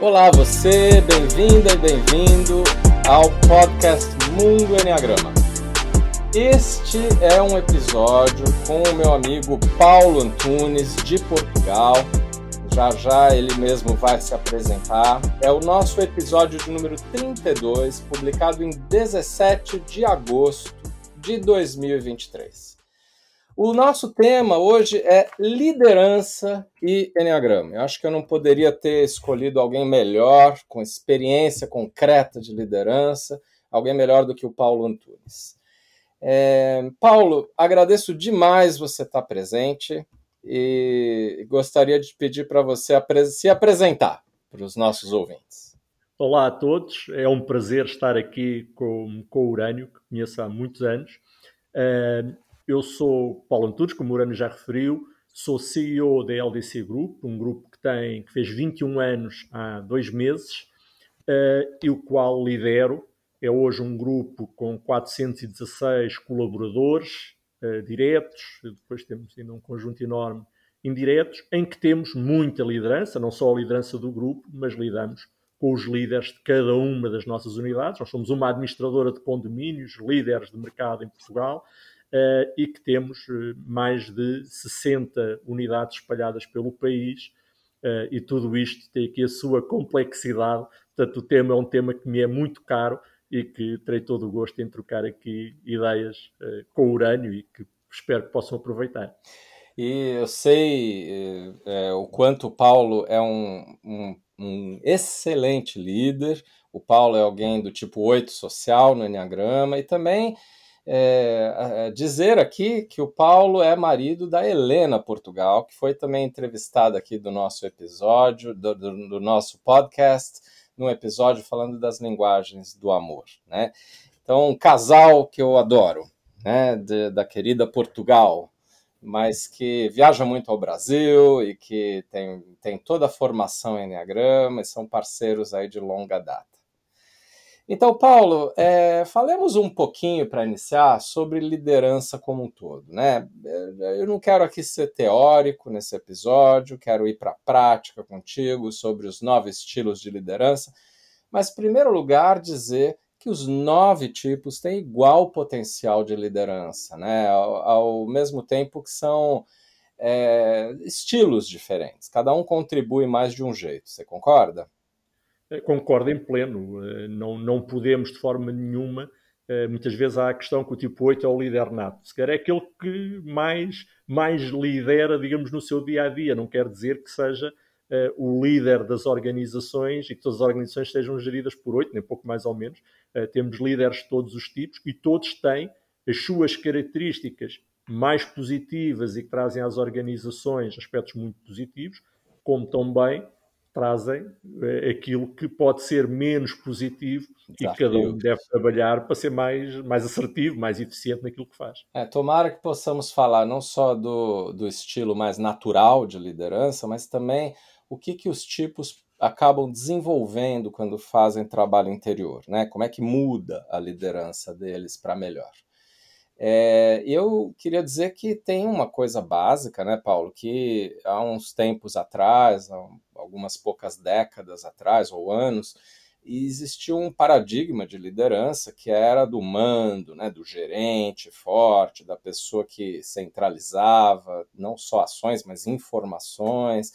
Olá, você, bem-vinda e bem-vindo ao podcast Mundo Enneagrama. Este é um episódio com o meu amigo Paulo Antunes, de Portugal. Já já ele mesmo vai se apresentar. É o nosso episódio de número 32, publicado em 17 de agosto de 2023. O nosso tema hoje é liderança e Enneagrama. Eu acho que eu não poderia ter escolhido alguém melhor, com experiência concreta de liderança, alguém melhor do que o Paulo Antunes. É, Paulo, agradeço demais você estar presente e gostaria de pedir para você se apresentar para os nossos ouvintes. Olá a todos, é um prazer estar aqui com, com o Urânio, que conheço há muitos anos. É, eu sou Paulo Antunes, como o Urano já referiu, sou CEO da LDC Group, um grupo que, tem, que fez 21 anos há dois meses uh, e o qual lidero. É hoje um grupo com 416 colaboradores uh, diretos, depois temos ainda um conjunto enorme indiretos, em que temos muita liderança, não só a liderança do grupo, mas lidamos com os líderes de cada uma das nossas unidades. Nós somos uma administradora de condomínios, líderes de mercado em Portugal, e que temos eh, mais de 60 unidades espalhadas pelo país. Uh, e tudo isto tem aqui a sua complexidade. Portanto, o tema é um tema que me é muito caro e que terei todo o gosto em trocar aqui ideias com o Urânio e que espero que possam aproveitar. E eu sei é, o quanto o Paulo é um, um, um, excelente líder. O Paulo é alguém do tipo 8 social no Enneagrama e também é, dizer aqui que o Paulo é marido da Helena Portugal, que foi também entrevistada aqui do nosso episódio, do, do, do nosso podcast, num episódio falando das linguagens do amor, né? Então, um casal que eu adoro, né, de, da querida Portugal, mas que viaja muito ao Brasil e que tem, tem toda a formação em Enneagrama e são parceiros aí de longa data. Então, Paulo, é, falemos um pouquinho para iniciar sobre liderança como um todo. Né? Eu não quero aqui ser teórico nesse episódio, quero ir para a prática contigo sobre os nove estilos de liderança, mas, em primeiro lugar, dizer que os nove tipos têm igual potencial de liderança, né? ao, ao mesmo tempo que são é, estilos diferentes, cada um contribui mais de um jeito. Você concorda? Concordo em pleno. Eh, não, não podemos, de forma nenhuma, eh, muitas vezes há a questão que o tipo 8 é o líder nato. Se calhar é aquele que mais, mais lidera, digamos, no seu dia a dia. Não quer dizer que seja uh, o líder das organizações e que todas as organizações sejam geridas por 8, nem pouco mais ou menos. Uh, temos líderes de todos os tipos e todos têm as suas características mais positivas e que trazem às organizações aspectos muito positivos, como também trazem é, aquilo que pode ser menos positivo Desafio. e cada um deve trabalhar para ser mais, mais assertivo, mais eficiente naquilo que faz. É, tomara que possamos falar não só do, do estilo mais natural de liderança, mas também o que, que os tipos acabam desenvolvendo quando fazem trabalho interior, né? Como é que muda a liderança deles para melhor. É, eu queria dizer que tem uma coisa básica, né, Paulo, que há uns tempos atrás, algumas poucas décadas atrás ou anos, existia um paradigma de liderança que era do mando, né, do gerente forte, da pessoa que centralizava não só ações, mas informações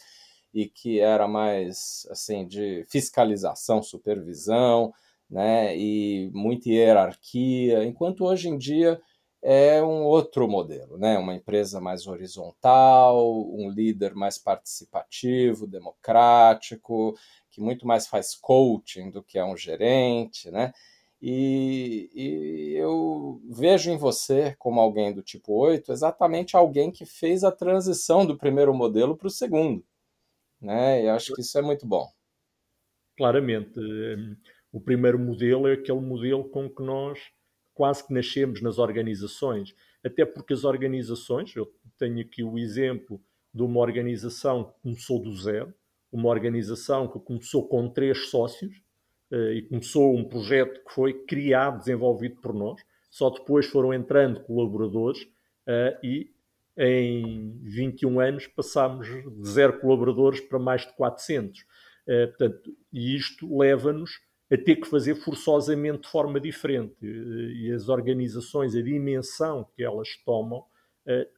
e que era mais assim de fiscalização, supervisão, né, e muita hierarquia, enquanto hoje em dia é um outro modelo, né? Uma empresa mais horizontal, um líder mais participativo, democrático, que muito mais faz coaching do que é um gerente, né? E, e, eu vejo em você, como alguém do tipo 8, exatamente alguém que fez a transição do primeiro modelo para o segundo. Né? E acho que isso é muito bom. Claramente. O primeiro modelo é aquele modelo com que nós quase que nascemos nas organizações, até porque as organizações, eu tenho aqui o exemplo de uma organização que começou do zero, uma organização que começou com três sócios uh, e começou um projeto que foi criado, desenvolvido por nós, só depois foram entrando colaboradores uh, e em 21 anos passámos de zero colaboradores para mais de 400. portanto, e isto leva-nos a ter que fazer forçosamente de forma diferente. E as organizações, a dimensão que elas tomam,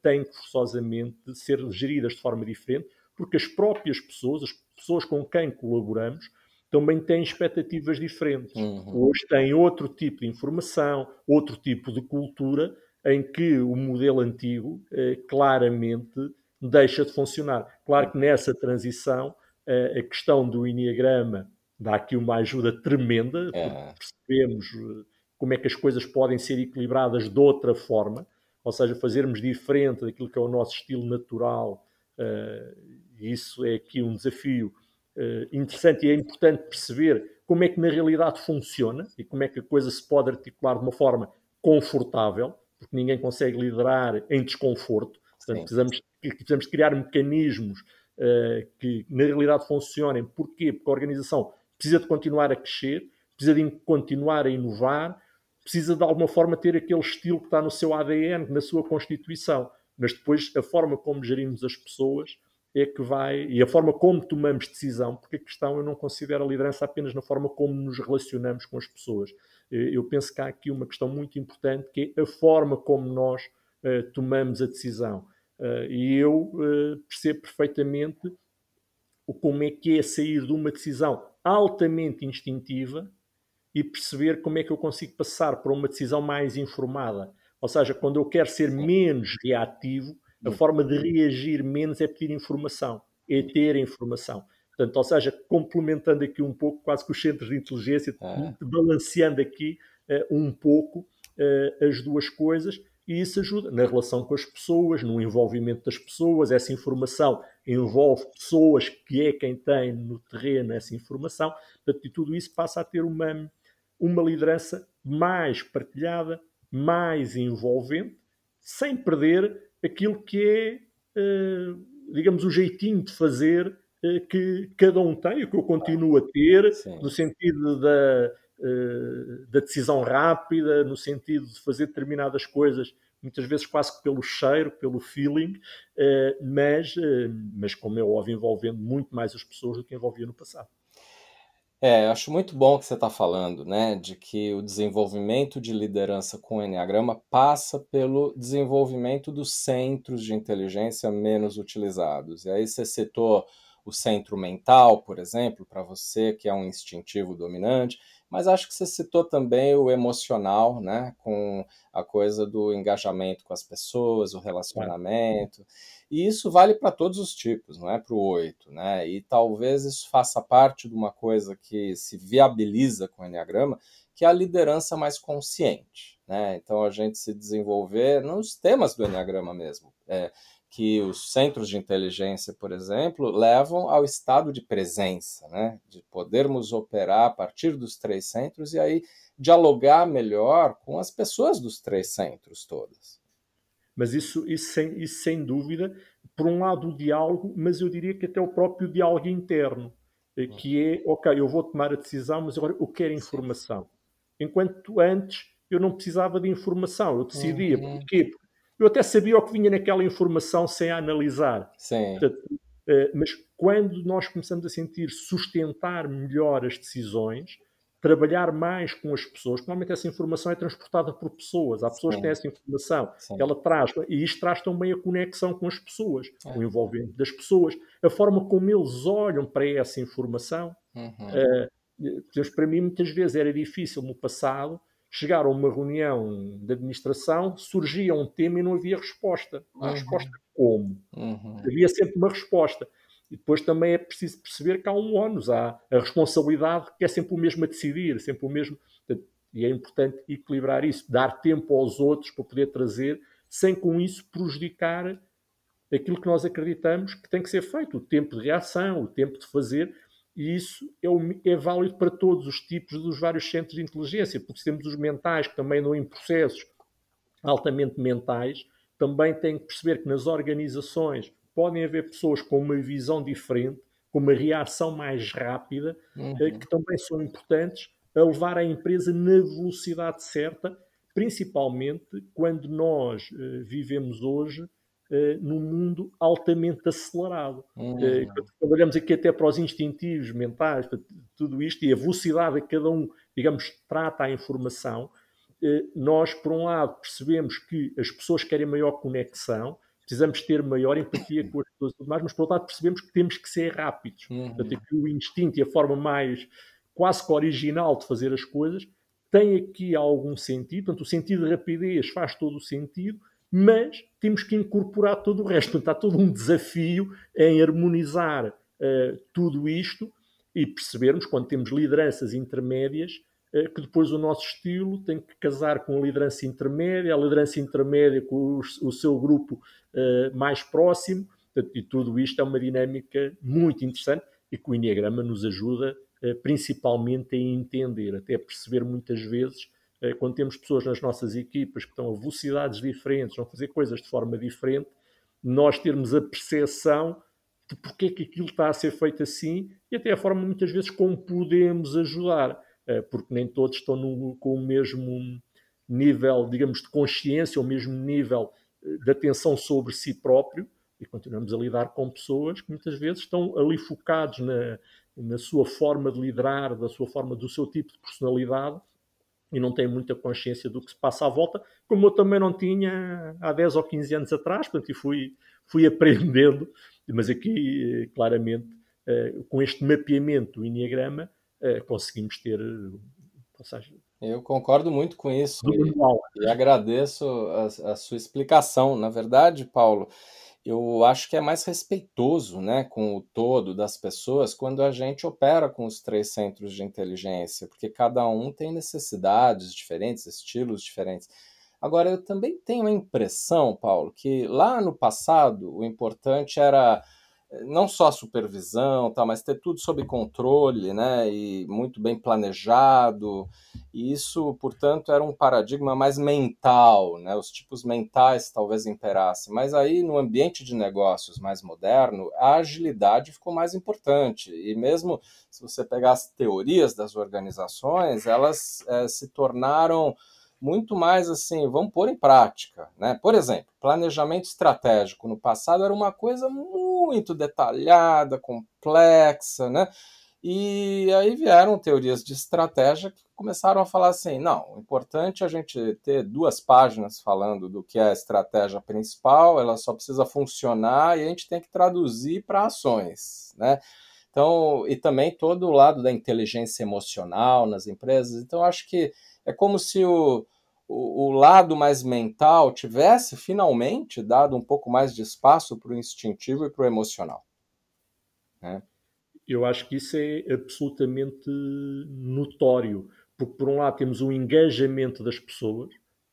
têm que forçosamente ser geridas de forma diferente, porque as próprias pessoas, as pessoas com quem colaboramos, também têm expectativas diferentes. Uhum. Hoje têm outro tipo de informação, outro tipo de cultura, em que o modelo antigo eh, claramente deixa de funcionar. Claro que nessa transição eh, a questão do Enneagrama dá aqui uma ajuda tremenda, é. percebemos eh, como é que as coisas podem ser equilibradas de outra forma, ou seja, fazermos diferente daquilo que é o nosso estilo natural. Uh, isso é aqui um desafio uh, interessante e é importante perceber como é que na realidade funciona e como é que a coisa se pode articular de uma forma confortável, porque ninguém consegue liderar em desconforto. Portanto, precisamos, precisamos criar mecanismos uh, que na realidade funcionem. Porquê? Porque a organização precisa de continuar a crescer, precisa de continuar a inovar, precisa de alguma forma ter aquele estilo que está no seu ADN, na sua constituição. Mas depois a forma como gerimos as pessoas é que vai. E a forma como tomamos decisão, porque a questão eu não considero a liderança apenas na forma como nos relacionamos com as pessoas. Eh, eu penso que há aqui uma questão muito importante que é a forma como nós uh, tomamos a decisão. Uh, e eu uh, percebo perfeitamente o como é que é sair de uma decisão altamente instintiva e perceber como é que eu consigo passar para uma decisão mais informada. Ou seja, quando eu quero ser menos reativo, a forma de reagir menos é pedir informação, é ter informação. Portanto, ou seja, complementando aqui um pouco, quase que os centros de inteligência, é. balanceando aqui uh, um pouco uh, as duas coisas, e isso ajuda na relação com as pessoas, no envolvimento das pessoas. Essa informação envolve pessoas, que é quem tem no terreno essa informação. E tudo isso passa a ter uma, uma liderança mais partilhada, mais envolvente, sem perder aquilo que é, uh, digamos, o jeitinho de fazer uh, que cada um tem, o que eu continuo a ter, Sim. no sentido da, da decisão rápida, no sentido de fazer determinadas coisas, muitas vezes quase pelo cheiro, pelo feeling, mas, mas, como é óbvio, envolvendo muito mais as pessoas do que envolvia no passado. É, acho muito bom que você está falando, né? De que o desenvolvimento de liderança com o Enneagrama passa pelo desenvolvimento dos centros de inteligência menos utilizados. E aí você citou o centro mental, por exemplo, para você que é um instintivo dominante, mas acho que você citou também o emocional, né? Com a coisa do engajamento com as pessoas, o relacionamento. E isso vale para todos os tipos, não é para o oito, né? E talvez isso faça parte de uma coisa que se viabiliza com o Enneagrama, que é a liderança mais consciente, né? Então a gente se desenvolver nos temas do Enneagrama mesmo. É, que os centros de inteligência, por exemplo, levam ao estado de presença, né? de podermos operar a partir dos três centros e aí dialogar melhor com as pessoas dos três centros todas. Mas isso, isso, sem, isso sem dúvida, por um lado o diálogo, mas eu diria que até o próprio diálogo interno, eh, que é, ok, eu vou tomar a decisão, mas agora eu quero informação. Enquanto antes eu não precisava de informação, eu decidia. Uhum. Porquê? Eu até sabia o que vinha naquela informação sem a analisar. Sim. Portanto, eh, mas quando nós começamos a sentir sustentar melhor as decisões, trabalhar mais com as pessoas. Normalmente essa informação é transportada por pessoas. Há pessoas Sim. que têm essa informação. Sim. Ela traz, e isto traz também a conexão com as pessoas, é. o envolvimento das pessoas, a forma como eles olham para essa informação. Uhum. Uh, para mim, muitas vezes era difícil no passado chegar a uma reunião de administração, surgia um tema e não havia resposta. Uhum. A resposta como? Uhum. Havia sempre uma resposta. E depois também é preciso perceber que há um ónus, há a responsabilidade que é sempre o mesmo a decidir, sempre o mesmo. E é importante equilibrar isso, dar tempo aos outros para poder trazer, sem com isso prejudicar aquilo que nós acreditamos que tem que ser feito, o tempo de reação, o tempo de fazer, e isso é, válido para todos os tipos dos vários centros de inteligência, porque temos os mentais que também andam em processos altamente mentais, também têm que perceber que nas organizações podem haver pessoas com uma visão diferente, com uma reação mais rápida, uhum. Eh, que também são importantes a levar a empresa na velocidade certa, principalmente quando nós uh, vivemos hoje uh, num mundo altamente acelerado. Uhum. Uh, trabalhamos aqui até para os instintivos mentais, para tudo isto, e a velocidade a que cada um, digamos, trata a informação, uh, nós, por um lado, percebemos que as pessoas querem maior conexão, precisamos ter maior empatia com as pessoas e tudo mais, mas por outro lado percebemos que temos que ser rápidos. Uhum. Portanto, que o instinto e a forma mais quase que original de fazer as coisas tem aqui algum sentido. Portanto, o sentido de rapidez faz todo o sentido, mas temos que incorporar todo o resto. Portanto, há todo um desafio em harmonizar uh, tudo isto e percebermos, quando temos lideranças intermédias, uh, que depois o nosso estilo tem que casar com a liderança intermédia, a liderança intermédia com o, seu grupo uh, mais próximo, e tudo isto é uma dinâmica muito interessante e que o Enneagrama nos ajuda principalmente a entender, até a perceber muitas vezes, quando temos pessoas nas nossas equipas que estão a velocidades diferentes, vão fazer coisas de forma diferente, nós termos a percepção de porque é que aquilo está a ser feito assim e até a forma muitas vezes como podemos ajudar, porque nem todos estão no, com o mesmo nível, digamos, de consciência, ou mesmo nível de atenção sobre si próprio e continuamos a lidar com pessoas que muitas vezes estão ali focados na, na sua forma de liderar, da sua forma, do seu tipo de personalidade e não têm muita consciência do que se passa à volta, como eu também não tinha há 10 ou 15 anos atrás, portanto, e fui, fui aprendendo, mas aqui, claramente, eh, com este mapeamento do Enneagrama, eh, conseguimos ter, seja, eu concordo muito com isso e, e agradeço a, a, sua explicação. Na verdade, Paulo, eu acho que é mais respeitoso né, com o todo das pessoas quando a gente opera com os três centros de inteligência, porque cada um tem necessidades diferentes, estilos diferentes. Agora, eu também tenho a impressão, Paulo, que lá no passado o importante era não só a supervisão, tá, mas ter tudo sob controle, né, e muito bem planejado. E isso, portanto, era um paradigma mais mental, né? Os tipos mentais talvez imperassem. Mas aí, no ambiente de negócios mais moderno, a agilidade ficou mais importante. E mesmo se você pegar as teorias das organizações, elas é, se tornaram muito mais assim, vamos pôr em prática, né? Por exemplo, planejamento estratégico no passado era uma coisa muito detalhada, complexa, né? E aí vieram teorias de estratégia que começaram a falar assim: não, o importante é a gente ter duas páginas falando do que é a estratégia principal, ela só precisa funcionar e a gente tem que traduzir para ações, né? Então, e também todo o lado da inteligência emocional nas empresas. Então, acho que é como se o, o, o lado mais mental tivesse finalmente dado um pouco mais de espaço para o instintivo e para o emocional. Né? Eu acho que isso é absolutamente notório, porque por um lado temos o engajamento das pessoas,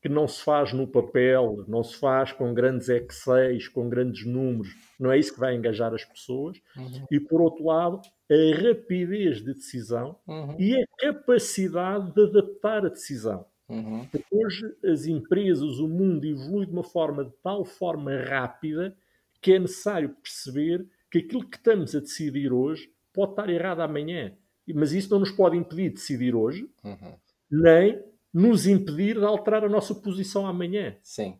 que não se faz no papel, não se faz com grandes Excels, com grandes números, não é isso que vai engajar as pessoas. Uhum. E por outro lado, a rapidez de decisão uhum. e a capacidade de adaptar a decisão. Uhum. Hoje as empresas, o mundo evolui de uma forma de tal forma rápida que é necessário perceber que aquilo que estamos a decidir hoje pode estar errado amanhã. Mas isso não nos pode impedir de decidir hoje, uhum. nem nos impedir de alterar a nossa posição amanhã. Sim.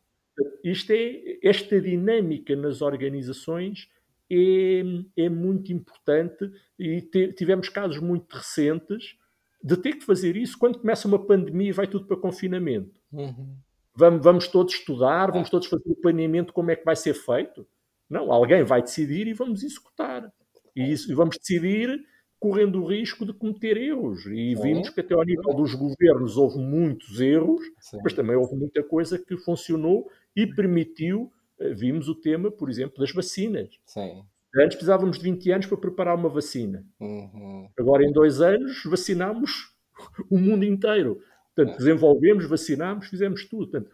Isto é, esta dinâmica nas organizações é, é muito importante e te, tivemos casos muito recentes de ter que fazer isso quando começa uma pandemia e vai tudo para confinamento. Uhum. Vamos, vamos todos estudar, vamos é. todos fazer o planeamento como é que vai ser feito. Não, alguém vai decidir e vamos executar. E, isso, e vamos decidir correndo o risco de cometer erros. E vimos que até ao nível dos governos houve muitos erros, Sim. mas também houve muita coisa que funcionou e permitiu, eh, vimos o tema, por exemplo, das vacinas. Sim. Antes precisávamos de 20 anos para preparar uma vacina. Uhum. Agora, em dois anos, vacinámos o mundo inteiro. Portanto, é. desenvolvemos, vacinámos, fizemos tudo. Portanto,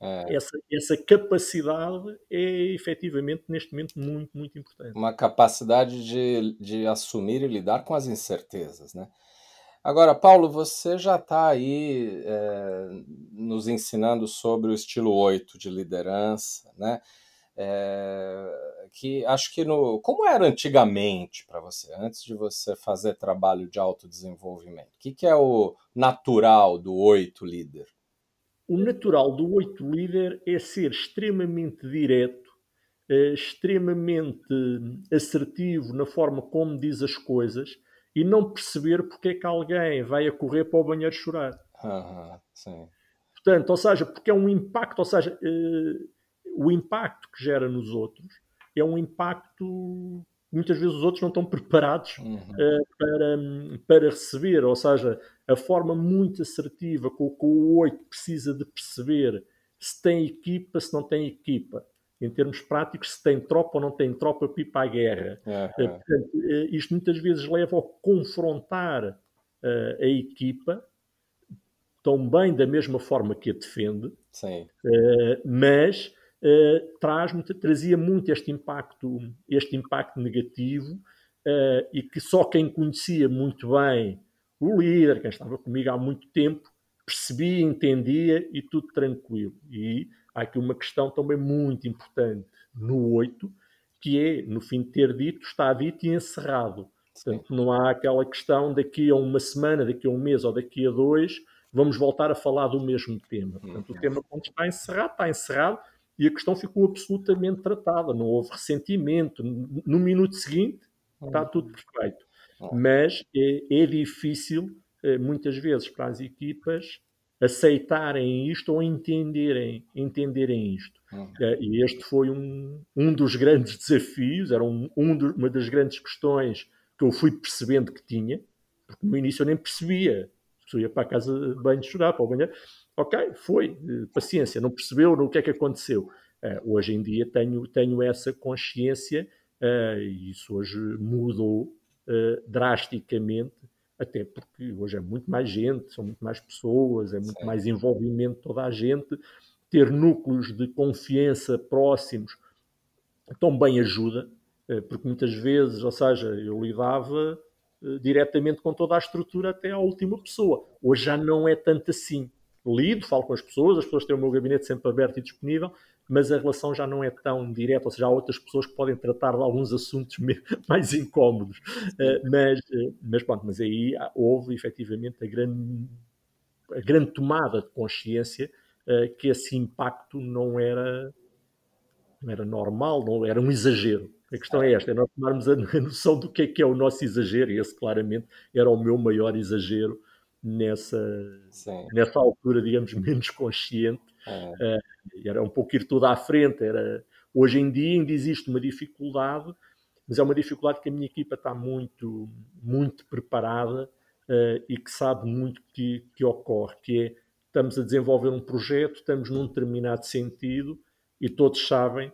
é. essa, essa capacidade é efetivamente, neste momento, muito, muito importante. Uma capacidade de, de assumir e lidar com as incertezas, né? Agora, Paulo, você já está aí é, nos ensinando sobre o estilo 8 de liderança, né? É, que acho que no. Como era antigamente para você, antes de você fazer trabalho de autodesenvolvimento? O que, que é o natural do oito líder? O natural do oito líder é ser extremamente direto é extremamente assertivo na forma como diz as coisas e não perceber porque é que alguém vai a correr para o banheiro chorar. Uhum, sim. Portanto, ou seja, porque é um impacto, ou seja, uh, o impacto que gera nos outros é um impacto muitas vezes os outros não estão preparados uhum. uh, para, para receber, ou seja, a forma muito assertiva com que o 8 precisa de perceber se tem equipa, se não tem equipa. Em termos práticos, se tem tropa ou não tem tropa para ir para a guerra. Uhum. portanto, uh, isto muitas vezes leva a confrontar a equipa bem da mesma forma que a defende, mas uh, traz, trazia muito este impacto, este impacto negativo uh, e que só quem conhecia muito bem o líder, quem estava comigo há muito tempo, percebia, entendia e tudo tranquilo. E há aqui uma questão também muito importante no 8, que é, no fim de ter dito, está dito e encerrado. Portanto, não há aquela questão daqui a uma semana, daqui a um mês ou daqui a dois, vamos voltar a falar do mesmo tema. Portanto, o uhum. tema, quando está encerrado, está encerrado e a questão ficou absolutamente tratada. Não houve ressentimento. No minuto seguinte, está uhum. tudo perfeito. Mas é, é difícil, eh, muitas vezes, para as equipas aceitarem isto ou entenderem, entenderem isto. Uhum. Eh, e este foi um, um dos grandes desafios, era um, um do, uma das grandes questões que eu fui percebendo que tinha, porque no início eu nem percebia. Eu ia para a casa de banho chorar, para o banheiro. Ok, foi, eh, paciência, não percebeu o que é que aconteceu. Uh, hoje em dia tenho, tenho essa consciência uh, e isso hoje mudou drasticamente, até porque hoje é muito mais gente, são muito mais pessoas, é muito Sim. mais envolvimento de toda a gente. Ter núcleos de confiança próximos também ajuda, porque muitas vezes, ou seja, eu lidava diretamente com toda a estrutura até à última pessoa. Hoje já não é tanto assim lido, falo com as pessoas, as pessoas têm o meu gabinete sempre aberto e disponível, mas a relação já não é tão direta, ou seja, há outras pessoas que podem tratar de alguns assuntos mais incómodos. Uh, mas, uh, mas pronto, mas aí houve efetivamente a grande, a grande tomada de consciência uh, que esse impacto não era, não era normal, não era um exagero. A questão é esta, é nós tomarmos a noção do que é que é o nosso exagero, e esse claramente era o meu maior exagero nessa, nessa altura, digamos, menos consciente. É. Uh, era um pouco ir tudo à frente. Era... Hoje em dia ainda existe uma dificuldade, mas é uma dificuldade que a minha equipa está muito, muito preparada uh, e que sabe muito que, que ocorre, que é estamos a desenvolver um projeto, estamos num determinado sentido e todos sabem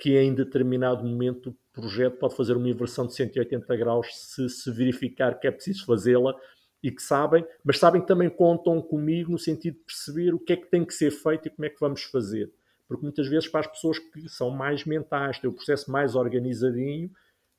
que em determinado momento o projeto pode fazer uma inversão de 180 graus se se verificar que é preciso fazê-la e que sabem, mas sabem que também contam comigo no sentido de perceber o que é que tem que ser feito e como é que vamos fazer. Porque muitas vezes para as pessoas que são mais mentais, têm o processo mais organizadinho,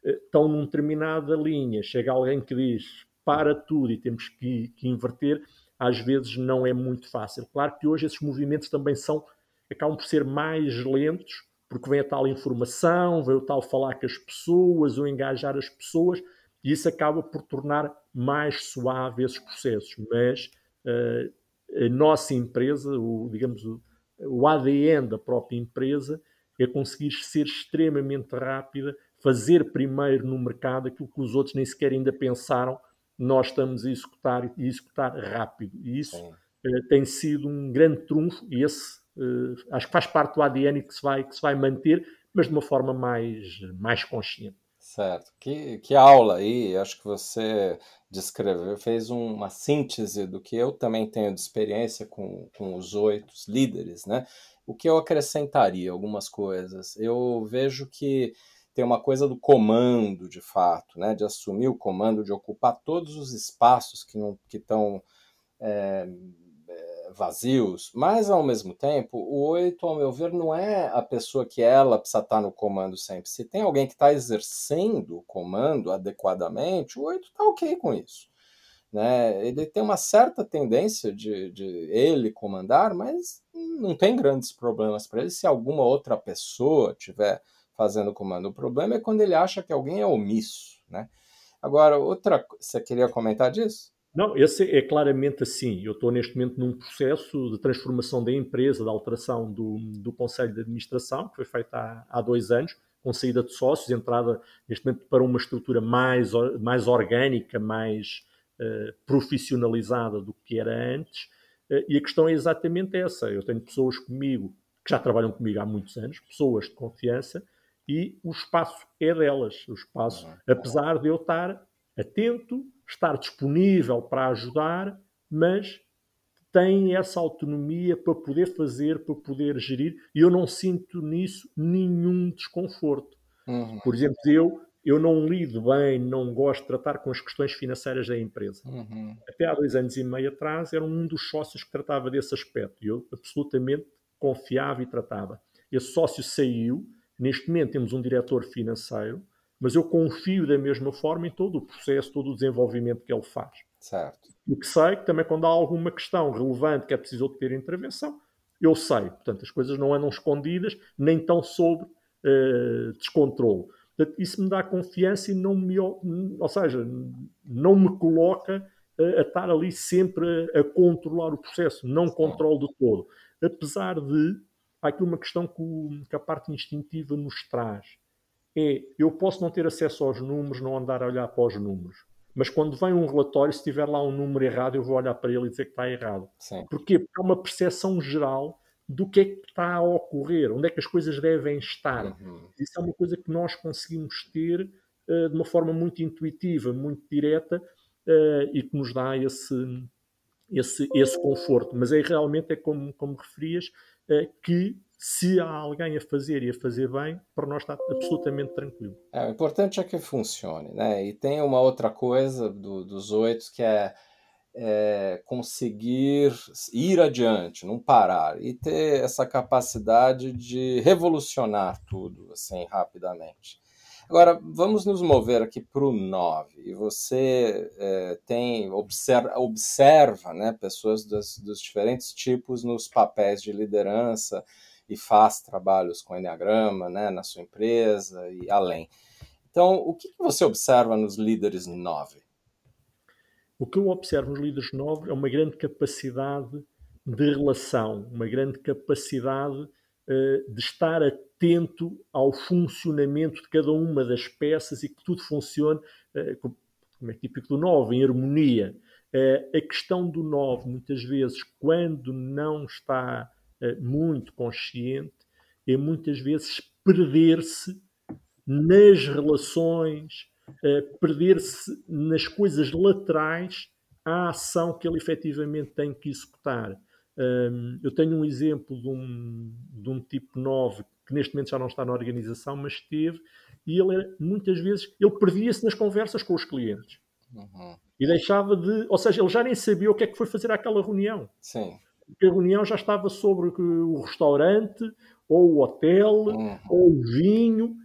eh, estão numa determinada linha. Chega alguém que diz para tudo e temos que, que inverter, às vezes não é muito fácil. Claro que hoje esses movimentos também são, acabam por ser mais lentos, porque vem a tal informação, vem o tal falar com as pessoas, o engajar as pessoas, isso acaba por tornar mais suave esses processos. Mas uh, a nossa empresa, o, digamos, o, o ADN da própria empresa é conseguir ser extremamente rápida, fazer primeiro no mercado aquilo que os outros nem sequer ainda pensaram, nós estamos a executar e executar rápido. E isso uh, tem sido um grande trunfo e esse uh, acho que faz parte do ADN que se vai, que se vai manter, mas de uma forma mais, mais consciente. Certo. Que, que aula aí, acho que você descreveu, fez uma síntese do que eu também tenho de experiência com, com os oito líderes, né? O que eu acrescentaria algumas coisas. Eu vejo que tem uma coisa do comando, de fato, né? De assumir o comando, de ocupar todos os espaços que não que estão é, vazios, mas ao mesmo tempo, o 8, ao meu ver, não é a pessoa que ela precisa estar no comando sempre. Se tem alguém que está exercendo o comando adequadamente, o 8 está ok com isso. Né? Ele tem uma certa tendência de, de ele comandar, mas não tem grandes problemas para ele se alguma outra pessoa estiver fazendo o comando. O problema é quando ele acha que alguém é omisso. Né? Agora, outra. Você queria comentar disso? Não, esse é claramente assim. Eu estou neste momento num processo de transformação da empresa, de alteração do, do Conselho de Administração, que foi feito há, há dois anos, com saída de sócios, entrada neste momento para uma estrutura mais, mais orgânica, mais uh, profissionalizada do que era antes. Uh, e a questão é exatamente essa. Eu tenho pessoas comigo que já trabalham comigo há muitos anos, pessoas de confiança, e o espaço é delas. O espaço, apesar de eu estar atento, estar disponível para ajudar, mas tem essa autonomia para poder fazer, para poder gerir, e eu não sinto nisso nenhum desconforto. Uhum. Por exemplo, eu, eu não lido bem, não gosto de tratar com as questões financeiras da empresa. Uhum. Até há dois anos e meio atrás, era um dos sócios que tratava desse aspecto, e eu absolutamente confiava e tratava. Esse sócio saiu, neste momento temos um diretor financeiro, mas eu confio da mesma forma em todo o processo, todo o desenvolvimento que ele faz. Certo. O que sei que também quando há alguma questão relevante que é preciso ter intervenção, eu sei. Portanto, as coisas não andam escondidas, nem tão sob uh, descontrole. Portanto, isso me dá confiança e não me, ou seja, não me coloca a, a estar ali sempre a, a, controlar o processo, não controlo de todo. Apesar de, há aqui uma questão que, o, que a parte instintiva nos traz é eu posso não ter acesso aos números, não andar a olhar para os números. Mas quando vem um relatório, se tiver lá um número errado, eu vou olhar para ele e dizer que está errado. Sim. Porquê? Porque há uma percepção geral do que é que está a ocorrer, onde é que as coisas devem estar. Uhum. Isso é uma coisa que nós conseguimos ter uh, de uma forma muito intuitiva, muito direta uh, e que nos dá esse, esse, esse conforto. Mas é realmente, é como, como referias, que se há alguém a fazer e a fazer bem, para nós está absolutamente tranquilo. É, o importante é que funcione, né? E tem uma outra coisa do, dos oito que é, é, conseguir ir adiante, não parar e ter essa capacidade de revolucionar tudo assim rapidamente. Agora, vamos nos mover aqui para o 9. E você é, tem observa, observa né, pessoas dos, dos diferentes tipos nos papéis de liderança, e faz trabalhos com Enneagrama né, na sua empresa e além. Então, o que você observa nos líderes 9? O que eu observo nos líderes 9 é uma grande capacidade de relação, uma grande capacidade uh, de estar atento ao funcionamento de cada uma das peças e que tudo funcione, uh, como é típico do 9, em harmonia. Uh, a questão do 9, muitas vezes, quando não está muito consciente é muitas vezes perder-se nas relações, perder-se nas coisas laterais à ação que ele efetivamente tem que executar. Eu tenho um exemplo de um, de um tipo 9 que neste momento já não está na organização, mas esteve, e ele muitas vezes ele perdia-se nas conversas com os clientes. Uhum. E deixava de. Ou seja, ele já nem sabia o que é que foi fazer aquela reunião. Sim que a reunião já estava sobre o restaurante, ou o hotel, uhum. ou o vinho,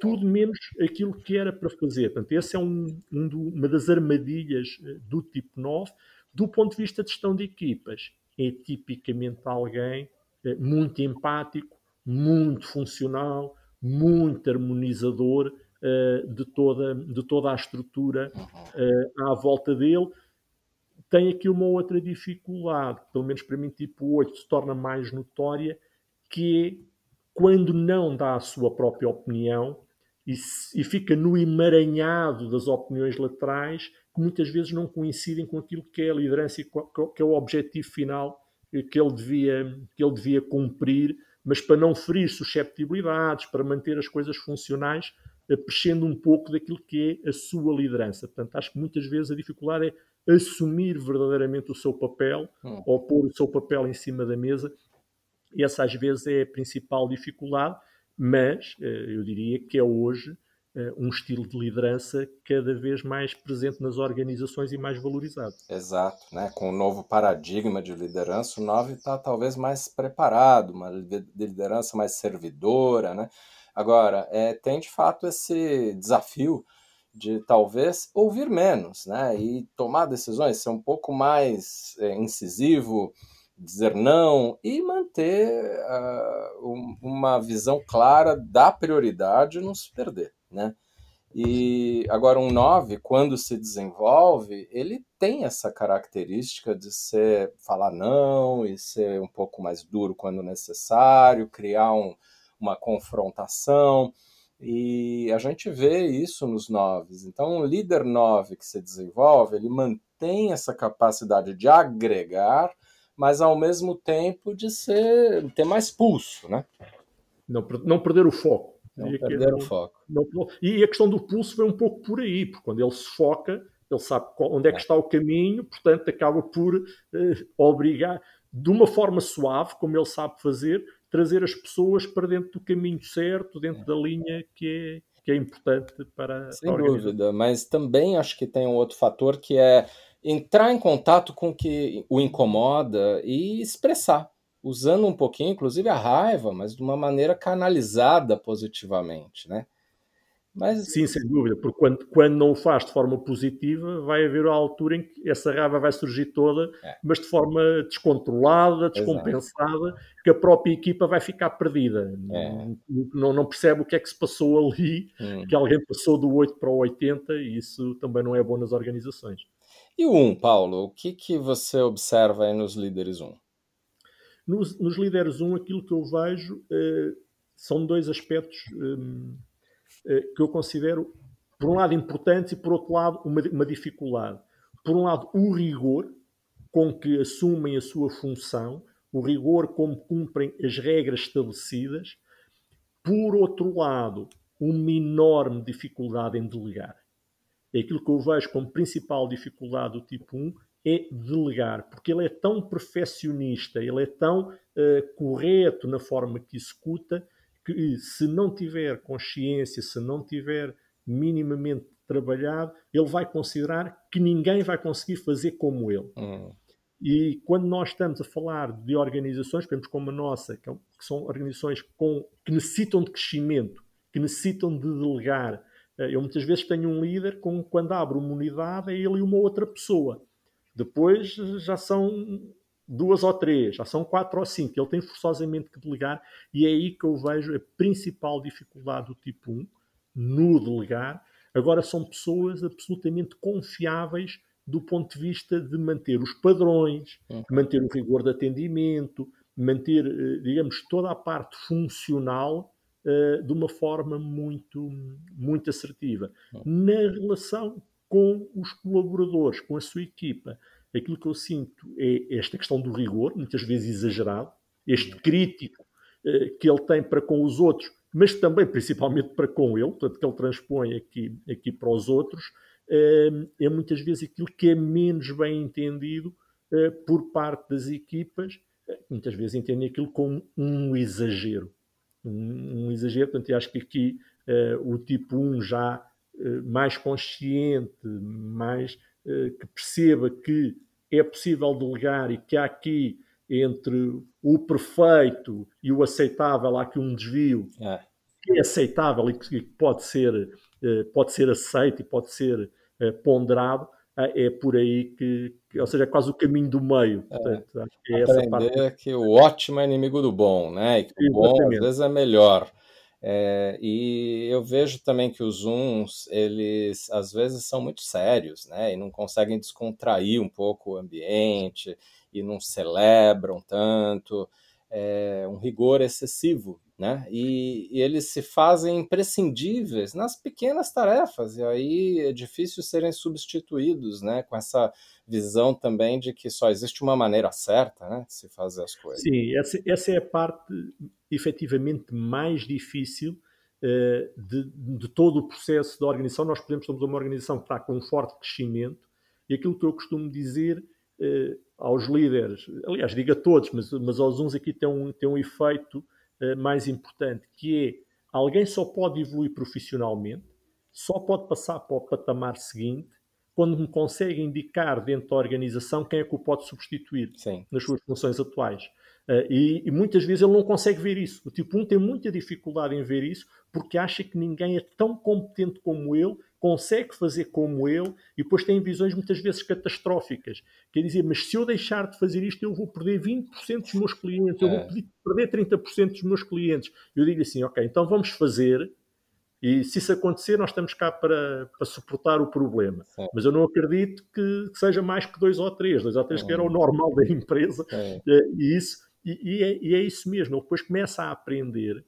tudo menos aquilo que era para fazer. Portanto, essa é um, um do, uma das armadilhas uh, do tipo 9. Do ponto de vista de gestão de equipas, é tipicamente alguém uh, muito empático, muito funcional, muito harmonizador de, toda, de toda a estrutura uhum. à volta dele tem aqui uma outra dificuldade, pelo menos para mim, tipo 8 se torna mais notória, que é quando não dá a sua própria opinião e, e, fica no emaranhado das opiniões laterais que muitas vezes não coincidem com aquilo que é a liderança e que é o objetivo final que ele devia, que ele devia cumprir, mas para não ferir susceptibilidades, para manter as coisas funcionais, prescendo um pouco daquilo que é a sua liderança. Portanto, acho que muitas vezes a dificuldade é assumir verdadeiramente o seu papel hum. ou pôr o seu papel em cima da mesa. Essa às vezes é a principal dificuldade, mas eh, eu diria que é hoje eh, um estilo de liderança cada vez mais presente nas organizações e mais valorizado. Exato, né? com o novo paradigma de liderança, o 9 está talvez mais preparado, uma liderança mais servidora. Né? Agora, é, tem de fato esse desafio de talvez ouvir menos, né? E tomar decisões, ser um pouco mais é, incisivo, dizer não e manter uh, uma visão clara da prioridade e não se perder, né? E agora um 9, quando se desenvolve, ele tem essa característica de ser falar não e ser um pouco mais duro quando necessário, criar um, uma confrontação. E a gente vê isso nos noves. Então, um líder 9 que se desenvolve, ele mantém essa capacidade de agregar, mas ao mesmo tempo de ser ter mais pulso, né? Não, não perder o foco. Não perder o foco. Não, e a questão do pulso vem um pouco por aí, porque quando ele se foca, ele sabe onde é que é. está o caminho, portanto acaba por eh, obrigar, de uma forma suave, como ele sabe fazer, trazer as pessoas para dentro do caminho certo, dentro é. da linha que é, que é importante para Sem a dúvida, mas também acho que tem um outro fator que é entrar em contato com o que o incomoda e expressar usando um pouquinho, inclusive, a raiva, mas de uma maneira canalizada positivamente, né? Mas... Sim, sem dúvida, porque quando, quando não o faz de forma positiva, vai haver a altura em que essa raiva vai surgir toda, é. mas de forma descontrolada, descompensada, Exato. que a própria equipa vai ficar perdida. É. Não, não, percebe o que é que se passou ali, hum. que alguém passou do 8 para o 80, e isso também não é bom nas organizações. E o 1, Paulo, o que, que você observa aí nos líderes 1? Nos, nos líderes 1, aquilo que eu vejo uh, são dois aspectos uh, eh, que eu considero, por um lado, importantes e, por outro lado, uma, uma dificuldade. Por um lado, o rigor com que assumem a sua função, o rigor como cumprem as regras estabelecidas. Por outro lado, uma enorme dificuldade em delegar. É aquilo que eu vejo como principal dificuldade do tipo 1 é delegar, porque ele é tão perfeccionista, ele é tão uh, correto na forma que executa, que se não tiver consciência, se não tiver minimamente trabalhado, ele vai considerar que ninguém vai conseguir fazer como ele. Uhum. E quando nós estamos a falar de organizações, por como a nossa, é que são organizações com, que necessitam de crescimento, que necessitam de delegar, eu muitas vezes tenho um líder com quando abro uma unidade é ele e uma outra pessoa. Depois já são duas ou três, já são quatro ou cinco. Ele tem forçosamente que delegar e é aí que eu vejo a principal dificuldade do tipo 1 no delegar. Agora são pessoas absolutamente confiáveis do ponto de vista de manter os padrões, manter o rigor de atendimento, manter, eh, digamos, toda a parte funcional uh, de uma forma muito, muito assertiva. Na relação com os colaboradores, com a sua equipa. Aquilo que eu sinto é esta questão do rigor, muitas vezes exagerado, este crítico eh, que ele tem para com os outros, mas também principalmente para com ele, portanto, que ele transpõe aqui, aqui para os outros, eh, é muitas vezes aquilo que é menos bem entendido eh, por parte das equipas, muitas vezes entendem aquilo como um exagero. Um, um exagero, portanto, eu acho que aqui o tipo 1 já eh, mais consciente, mais eh, que perceba que é possível delegar e que há aqui entre o perfeito e o aceitável há aqui um desvio é. que é aceitável e que pode ser pode ser aceito e pode ser ponderado é por aí que, que, ou seja, é quase o caminho do meio. Portanto, é. acho que é essa parte. que o ótimo é inimigo do bom, né? E que o bom às vezes é melhor. É, e eu vejo também que os Zooms, eles às vezes são muito sérios, né? E não conseguem descontrair um pouco o ambiente e não celebram tanto. É um rigor excessivo, né? E, e, eles se fazem imprescindíveis nas pequenas tarefas, e aí é difícil serem substituídos, né? Com essa visão também de que só existe uma maneira certa, né? De se fazer as coisas. Sim, essa, essa é a parte efetivamente mais difícil uh, de, de, todo o processo da organização. Nós, por exemplo, somos uma organização que está com um forte crescimento e aquilo que eu costumo dizer uh, aos líderes, aliás, digo a todos, mas, mas aos uns aqui tem um, tem um efeito mais importante, que é alguém só pode evoluir profissionalmente, só pode passar para o patamar seguinte quando me consegue indicar dentro da organização quem é que o pode substituir Sim. nas suas funções atuais. Uh, e, e, muitas vezes ele não consegue ver isso. O tipo 1 tem muita dificuldade em ver isso porque acha que ninguém é tão competente como ele, consegue fazer como ele e depois tem visões muitas vezes catastróficas. Quer dizer, mas se eu deixar de fazer isto, eu vou perder 20% dos meus clientes, eu vou é. perder 30% dos meus clientes. Eu digo assim, ok, então vamos fazer E se isso acontecer, nós estamos cá para, para suportar o problema. Sim. Mas eu não acredito que, que, seja mais que dois ou três, dois ou três que era o normal da empresa. Sim. E, isso, e, e, é, e é isso mesmo. Ele depois começa a aprender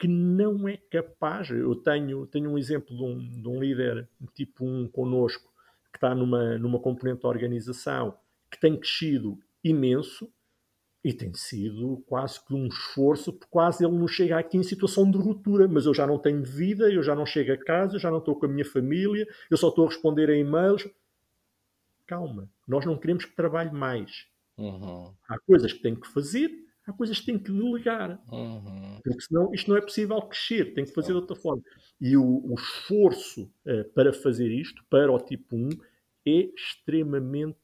que não é capaz. Eu tenho, tenho um exemplo de um, de um líder tipo um conosco que está numa, numa componente da organização que tem crescido imenso e tem sido quase que um esforço, porque quase ele não chega aqui em situação de ruptura, mas eu já não tenho vida, eu já não chego a casa, eu já não estou com a minha família, eu só estou a responder a e-mails. Calma, nós não queremos que trabalhe mais. Uhum. Há coisas que tem que fazer, há coisas que tem que delegar. Uhum. Porque senão isto não é possível crescer, tem que fazer de outra forma. E o, o esforço uh, para fazer isto, para o tipo 1, é extremamente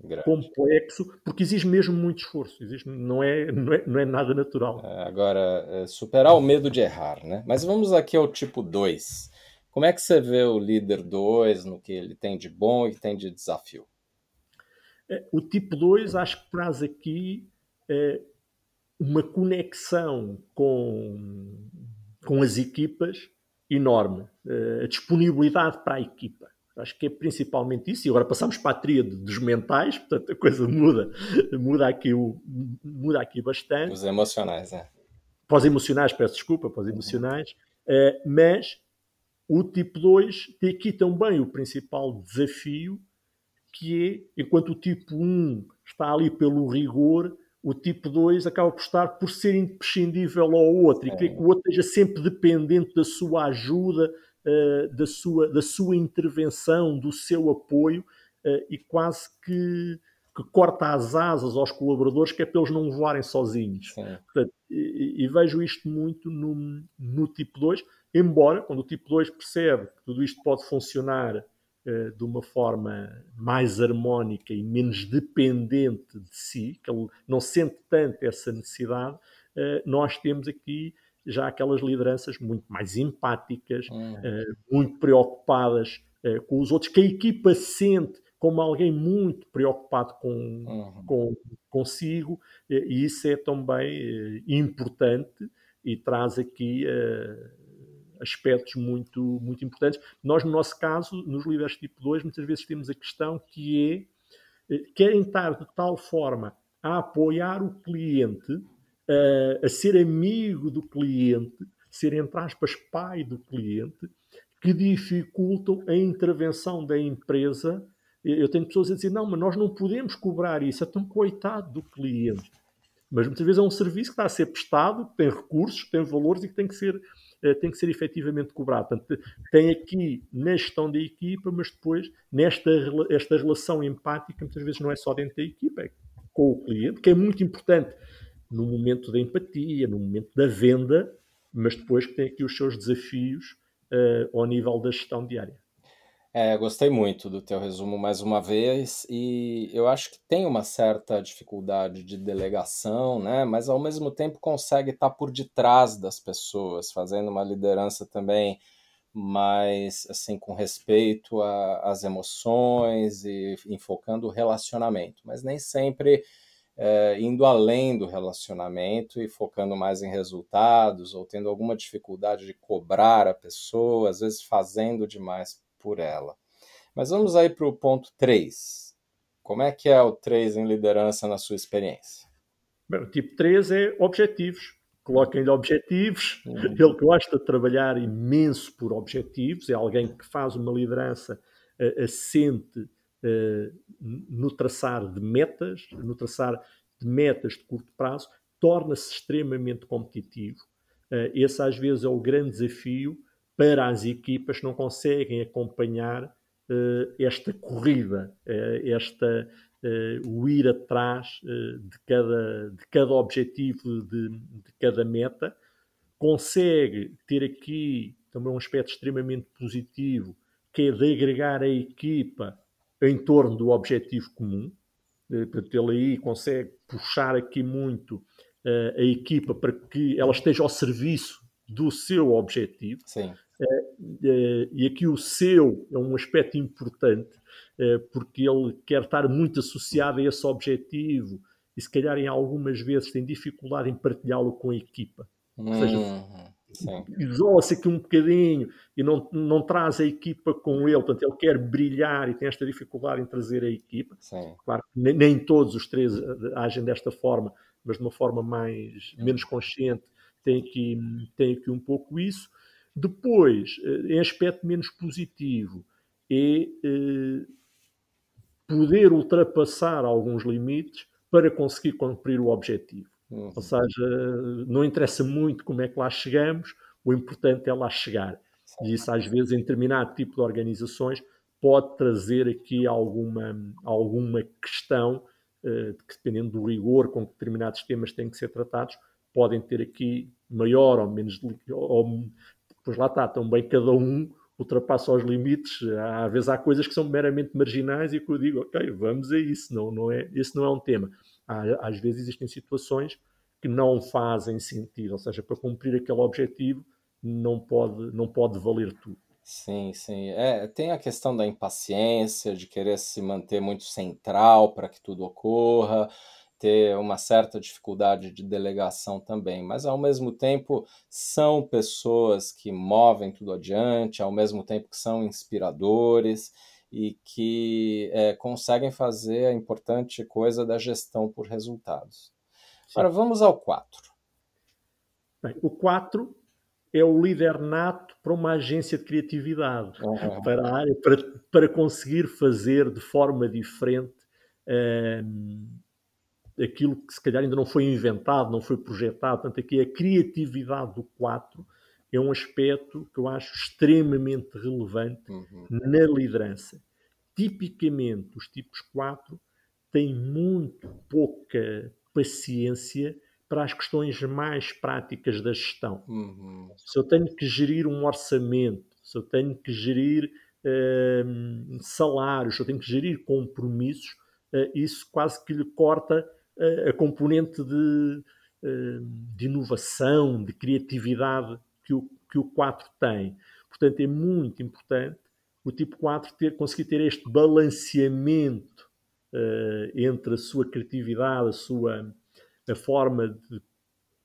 Grande. complexo, porque exige mesmo muito esforço, exige, não, é, não, é, não é nada natural. É, agora, é, superar o medo de errar, né? Mas vamos aqui ao tipo 2. Como é que você vê o líder 2 no que ele tem de bom e tem de desafio? É, o tipo 2 acho que traz aqui é, uma conexão com, com as equipas enorme, é, a disponibilidade para a equipa. Acho que é principalmente isso. E agora passamos para a tríade dos mentais, portanto a coisa muda, muda aqui, o, muda aqui bastante. Os emocionais, é. Os emocionais, peço desculpa, para os emocionais. Uh, mas o tipo 2 tem aqui também o principal desafio, que é, enquanto o tipo 1 está ali pelo rigor, o tipo 2 acaba por estar por ser imprescindível ao outro, é. e que o outro esteja sempre dependente da sua ajuda, uh, da, sua, da sua intervenção, do seu apoio uh, e quase que, que, corta as asas aos colaboradores que é para eles não voarem sozinhos. Portanto, e, e, vejo isto muito no, no tipo 2, embora quando o tipo 2 percebe que tudo isto pode funcionar de uma forma mais harmónica e menos dependente de si, que ele não sente tanto essa necessidade, nós temos aqui já aquelas lideranças muito mais empáticas, uhum. uh, muito preocupadas com os outros, que a equipa sente como alguém muito preocupado com, uhum. com consigo, e isso é também importante e traz aqui aspectos muito, muito importantes. Nós, no nosso caso, nos líderes tipo 2, muitas vezes temos a questão que é querem estar de tal forma a apoiar o cliente a, a ser amigo do cliente, ser, entre aspas, pai do cliente, que dificultam a intervenção da empresa. Eu tenho pessoas a dizer, não, mas nós não podemos cobrar isso, é tão coitado do cliente. Mas muitas vezes é um serviço que está a ser prestado, que tem recursos, que tem valores e que tem que ser, eh, tem que ser efetivamente cobrado. Portanto, tem aqui na gestão da equipa, mas depois nesta esta relação empática, muitas vezes não é só dentro da equipa, é com o cliente, que é muito importante no momento da empatia, no momento da venda, mas depois que tem aqui os seus desafios uh, ao nível da gestão diária. É, gostei muito do teu resumo mais uma vez e eu acho que tem uma certa dificuldade de delegação, né? Mas ao mesmo tempo consegue estar por detrás das pessoas, fazendo uma liderança também mais assim com respeito às emoções e enfocando o relacionamento, mas nem sempre é, indo além do relacionamento e focando mais em resultados, ou tendo alguma dificuldade de cobrar a pessoa, às vezes fazendo demais por ela. Mas vamos aí para o ponto 3. Como é que é o 3 em liderança na sua experiência? Bem, o tipo 3 é objetivos. Coloquem-lhe objetivos. Uhum. Ele gosta de trabalhar imenso por objetivos. É alguém que faz uma liderança uh, assente eh, no traçar de metas, no traçar de metas de curto prazo, torna-se extremamente competitivo. Eh, esse, às vezes, é o grande desafio para as equipas que não conseguem acompanhar eh, esta corrida, esta, o ir atrás de, cada, de cada objetivo, de, de cada meta. Consegue ter aqui também um aspecto extremamente positivo, que é de agregar a equipa em torno do objetivo comum. Portanto, ele aí consegue puxar aqui muito uh, a equipa para que ela esteja ao serviço do seu objetivo. Sim. Uh, uh, e aqui o seu é um aspecto importante, porque ele quer estar muito associado a esse objetivo e, se calhar, em algumas vezes tem dificuldade em partilhá-lo com a equipa. Ou seja, uhum. isola-se aqui um bocadinho e não, não traz a equipa com ele, portanto, ele quer brilhar e tem esta dificuldade em trazer a equipa. Sim. Claro que nem, nem, todos os três agem desta forma, mas de uma forma mais, menos consciente, tem aqui, tem aqui um pouco isso. Depois, eh, em aspecto menos positivo, é eh, poder ultrapassar alguns limites para conseguir cumprir o objetivo. Uhum. Ou seja, não interessa muito como é que lá chegamos, o importante é lá chegar. E isso, às vezes, em determinado tipo de organizações, pode trazer aqui alguma, alguma questão uh, que, dependendo do rigor com que determinados temas têm que ser tratados, podem ter aqui maior ou menos. Ou, pois lá está, também cada um ultrapassa os limites. Às vezes há coisas que são meramente marginais e que eu digo, ok, vamos a isso, não, não é, esse não é um tema. Há, às vezes existem situações que não fazem sentido, ou seja, para cumprir aquele objetivo não pode, não pode valer tudo. Sim, sim. É, tem a questão da impaciência, de querer se manter muito central para que tudo ocorra ter uma certa dificuldade de delegação também, mas ao mesmo tempo são pessoas que movem tudo adiante, ao mesmo tempo que são inspiradores e que é, conseguem fazer a importante coisa da gestão por resultados. Sim. Agora vamos ao 4. Bem, o 4 é o líder nato para uma agência de criatividade, uhum. para, a área, para, para conseguir fazer de forma diferente. Hum, aquilo que se calhar ainda não foi inventado, não foi projetado. Portanto, aqui a criatividade do 4 é um aspecto que eu acho extremamente relevante uhum. na liderança. Tipicamente, os tipos 4 têm muito pouca paciência para as questões mais práticas da gestão. Uhum. Se eu tenho que gerir um orçamento, se eu tenho que gerir uh, salários, se eu tenho que gerir compromissos, uh, isso quase que lhe corta a componente de, eh, de inovação, de criatividade que o, que o 4 tem. Portanto, é muito importante o tipo 4 ter, conseguir ter este balanceamento uh, entre a sua criatividade, a sua a forma de,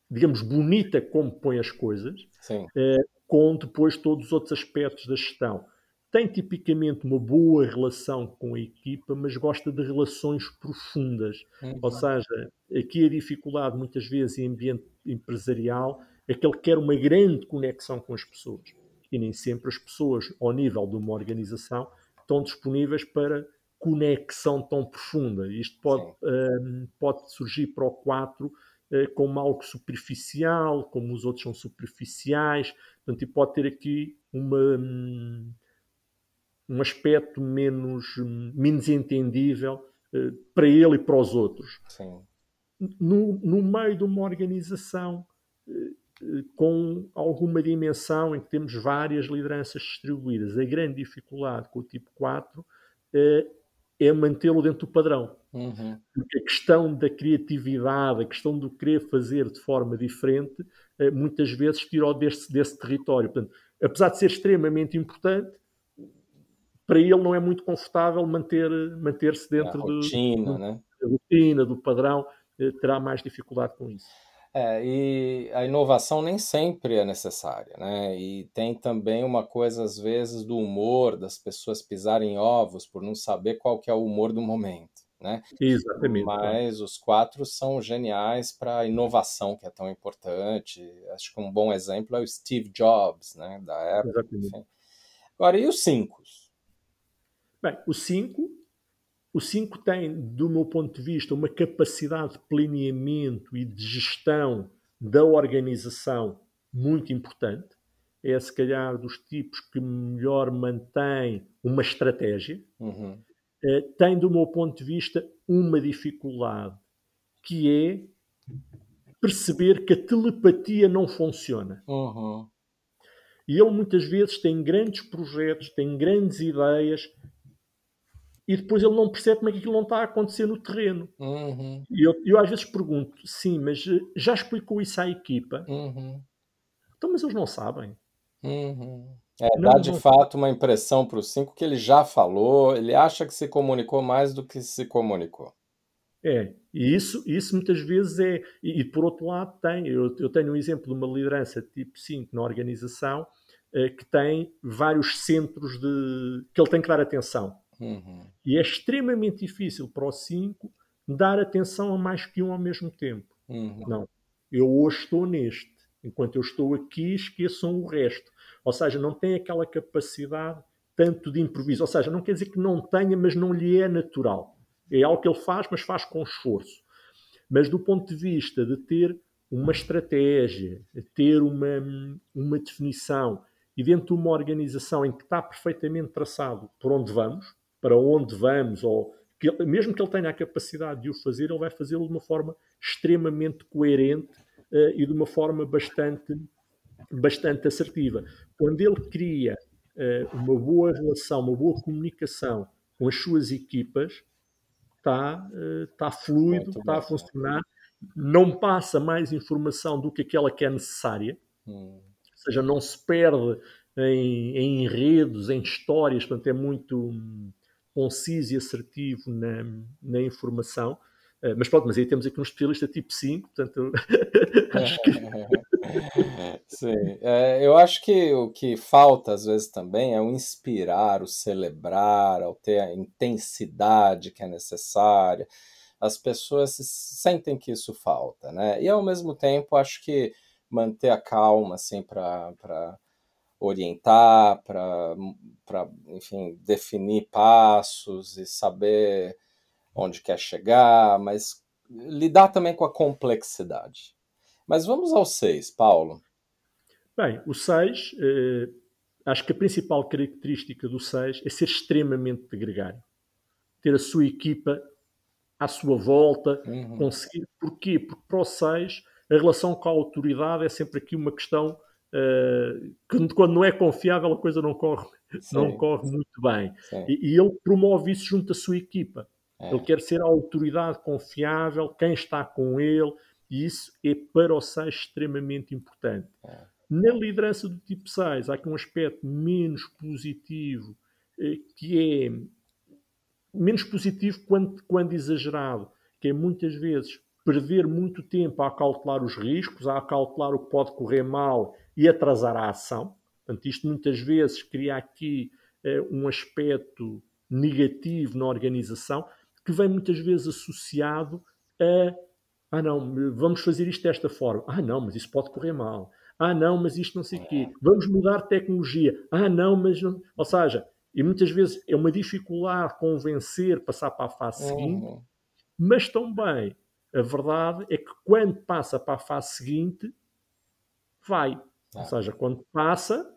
digamos, bonita como põe as coisas, uh, com depois todos os outros aspectos da gestão tem tipicamente uma boa relação com a equipa, mas gosta de relações profundas. Uhum. Ou seja, aqui a dificuldade muitas vezes em ambiente empresarial é que ele quer uma grande conexão com as pessoas. E nem sempre as pessoas, ao nível de uma organização, estão disponíveis para conexão tão profunda. Isto pode, uh, pode surgir para o 4 uh, como algo superficial, como os outros são superficiais, portanto, e pode ter aqui uma. Um, um aspecto menos, menos entendível uh, para ele e para os outros. Sim. No, no meio de uma organização uh, com alguma dimensão em que temos várias lideranças distribuídas, a grande dificuldade com o tipo 4 é mantê-lo dentro do padrão. Uhum. Porque a questão da criatividade, a questão do querer fazer de forma diferente, muitas vezes tirou desse, desse território. Portanto, apesar de ser extremamente importante, para ele não é muito confortável manter, manter-se dentro a rotina, do, né? da rotina, do padrão, eh, terá mais dificuldade com isso. É, e a inovação nem sempre é necessária, né? E tem também uma coisa, às vezes, do humor, das pessoas pisarem ovos por não saber qual que é o humor do momento, né? Exatamente. Mas os quatro são geniais para a inovação, que é tão importante. Acho que um bom exemplo é o Steve Jobs, né? Da Apple. Exatamente. Agora, e os cinco? Bem, o 5 o 5 tem, do meu ponto de vista, uma capacidade de planeamento e de gestão da organização muito importante. É, se calhar, dos tipos que melhor mantém uma estratégia. Uhum. É, tem, do meu ponto de vista, uma dificuldade, que é perceber que a telepatia não funciona. Uhum. E ele, muitas vezes, tem grandes projetos, tem grandes ideias, e depois ele não percebe como é que aquilo não está a acontecer no terreno. Uhum. E eu, eu, às vezes pergunto, sim, mas eh, já explicou isso à equipa? Uhum. Então, mas eles não sabem. Uhum. É, não, dá de não fato uma impressão para o 5 que ele já falou, ele acha que se comunicou mais do que se comunicou. É, e isso, isso muitas vezes é. E, e por outro lado, tem. Eu, eu, tenho um exemplo de uma liderança tipo 5 na organização eh, que tem vários centros de. que ele tem que dar atenção. Uhum. E é extremamente difícil para o 5 dar atenção a mais que um ao mesmo tempo. Uhum. Não. Eu hoje estou neste. Enquanto eu estou aqui, esqueçam o resto. Ou seja, não tem aquela capacidade tanto de improviso. Ou seja, não quer dizer que não tenha, mas não lhe é natural. É algo que ele faz, mas faz com esforço. Mas do ponto de vista de ter uma estratégia, de ter uma, uma definição e dentro de uma organização em que está perfeitamente traçado por onde vamos, para onde vamos, ou que, mesmo que ele tenha a capacidade de o fazer, ele vai fazê-lo de uma forma extremamente coerente uh, e de uma forma bastante, bastante assertiva. Quando ele cria uh, uma boa relação, uma boa comunicação com as suas equipas, está, está eh, fluido, está a funcionar, não passa mais informação do que aquela que é necessária, hum. ou seja, não se perde em, em enredos, em histórias, portanto é muito conciso e assertivo na, na informação. Uh, mas pronto, mas aí temos aqui um especialista tipo 5, portanto acho que Sim, é, eu acho que o que falta às vezes também é o inspirar, o celebrar, o ter a intensidade que é necessária. As pessoas sentem que isso falta, né? E ao mesmo tempo acho que manter a calma, assim, para orientar, para, enfim, definir passos e saber onde quer chegar, mas lidar também com a complexidade. Mas vamos ao 6, Paulo. Bem, o 6, eh, acho que a principal característica do 6 é ser extremamente gregário. Ter a sua equipa à sua volta, uhum. conseguir. Porquê? Porque para o 6 a relação com a autoridade é sempre aqui uma questão que quando não é confiável a coisa não corre, não corre muito bem. E, e, ele promove isso junto à sua equipa. É. Ele quer ser a autoridade confiável, quem está com ele, e isso é para o 6 extremamente importante. É. Na liderança do tipo 6, há aqui um aspecto menos positivo, eh, que é menos positivo quando, quando exagerado, que é muitas vezes perder muito tempo a cautelar os riscos, a cautelar o que pode correr mal e atrasar a ação. Portanto, isto muitas vezes cria aqui eh, um aspecto negativo na organização que vem muitas vezes associado a ah, não, vamos fazer isto desta forma. Ah, não, mas isso pode correr mal. Ah, não, mas isto não sei o quê. Vamos mudar tecnologia. Ah, não, mas não. Ou seja, e muitas vezes é uma dificuldade convencer, passar para a fase uhum. seguinte, mas também a verdade é que quando passa para a fase seguinte, vai. Ah. Ou seja, quando passa,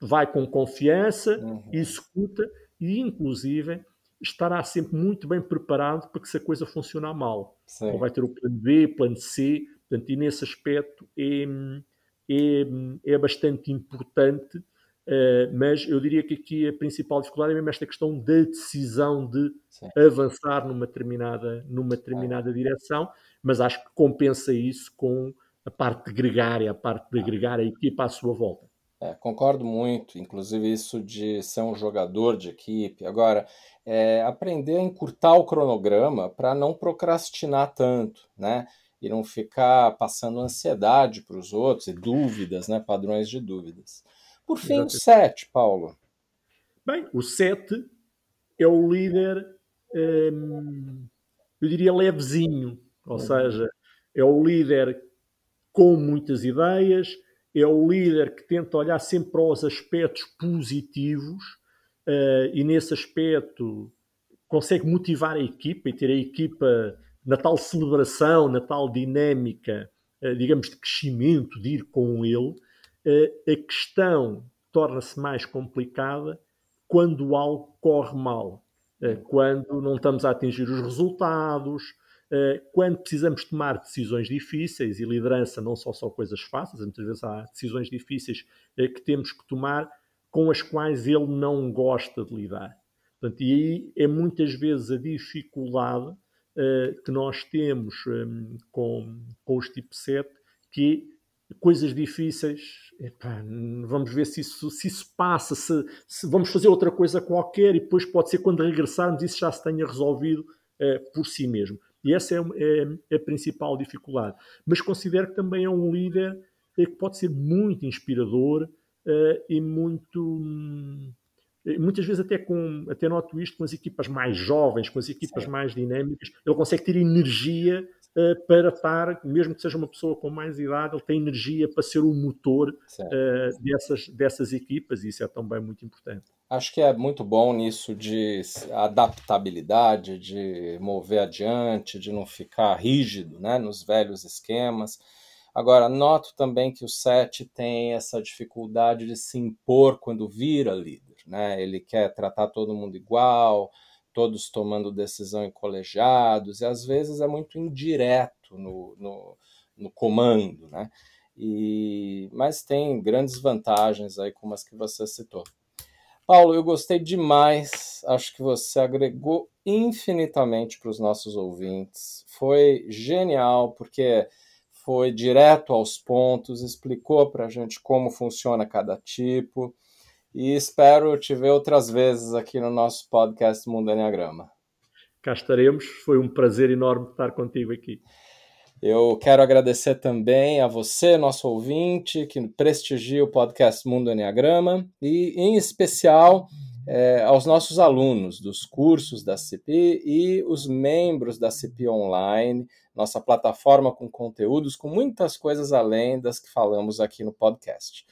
vai com confiança, uhum. executa e, inclusive, estará sempre muito bem preparado para que se a coisa funcionar mal. Sim. Ou vai ter o plano B, plano C, portanto, e nesse aspecto é, é, é bastante importante, uh, mas eu diria que aqui a principal dificuldade é mesmo esta questão da decisão de Sim. avançar numa determinada, numa determinada é. direção, mas acho que compensa isso com a parte gregária, a parte de agregar a equipa à sua volta. É, concordo muito, inclusive isso de ser um jogador de equipe. Agora, é, aprender a encurtar o cronograma para não procrastinar tanto, né? E não ficar passando ansiedade para os outros e dúvidas, né? Padrões de dúvidas. Por fim, o 7, Paulo. Bem, o 7 é o líder, hum, eu diria, levezinho. Ou uhum. seja, é o líder com muitas ideias, é o líder que tenta olhar sempre para os aspectos positivos uh, e nesse aspecto consegue motivar a equipa e ter a equipa na tal celebração, na tal dinâmica, uh, digamos, de crescimento, de ir com ele, uh, a questão torna-se mais complicada quando algo corre mal, quando não estamos a atingir os resultados, quando precisamos tomar decisões difíceis, e liderança não são só coisas fáceis, muitas vezes há decisões difíceis eh, que temos que tomar com as quais ele não gosta de lidar. Portanto, e aí é muitas vezes a dificuldade uh, que nós temos um, com, com os tipo 7, que coisas difíceis, epá, vamos ver se isso, se isso passa, se, se, vamos fazer outra coisa qualquer e depois pode ser quando regressarmos isso já se tenha resolvido uh, por si mesmo. E essa é, é, a principal dificuldade. Mas considero que também é um líder que pode ser muito inspirador uh, e muito. Hum, muitas vezes até com até noto isto com as equipas mais jovens, com as equipas Sim. mais dinâmicas, ele consegue ter energia uh, para estar, mesmo que seja uma pessoa com mais idade, ele tem energia para ser o motor uh, dessas, dessas equipas e isso é também muito importante. Acho que é muito bom nisso de adaptabilidade, de mover adiante, de não ficar rígido né, nos velhos esquemas. Agora, noto também que o Sete tem essa dificuldade de se impor quando vira líder. Né? Ele quer tratar todo mundo igual, todos tomando decisão em colegiados, e às vezes é muito indireto no, no, no comando. Né? E, mas tem grandes vantagens aí, como as que você citou. Paulo, eu gostei demais. Acho que você agregou infinitamente para os nossos ouvintes. Foi genial, porque foi direto aos pontos, explicou para a gente como funciona cada tipo. E espero te ver outras vezes aqui no nosso podcast Mundo Enneagrama. Cá estaremos, foi um prazer enorme estar contigo aqui. Eu quero agradecer também a você, nosso ouvinte, que prestigia o podcast Mundo Enneagrama, e em especial é, aos nossos alunos dos cursos da CIPI e os membros da CIPI Online, nossa plataforma com conteúdos, com muitas coisas além das que falamos aqui no podcast.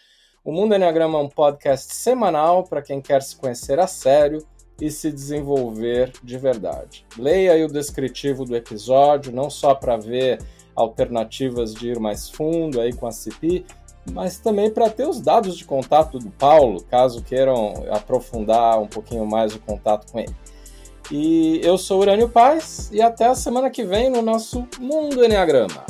O Mundo Enneagrama é um podcast semanal para quem quer se conhecer a sério e se desenvolver de verdade. Leia o descritivo do episódio, não só para ver alternativas de ir mais fundo aí com a CIPI, mas também para ter os dados de contato do Paulo, caso queiram aprofundar um pouquinho mais o contato com ele. E eu sou Urânio Paz e até a semana que vem no nosso Mundo Enneagrama.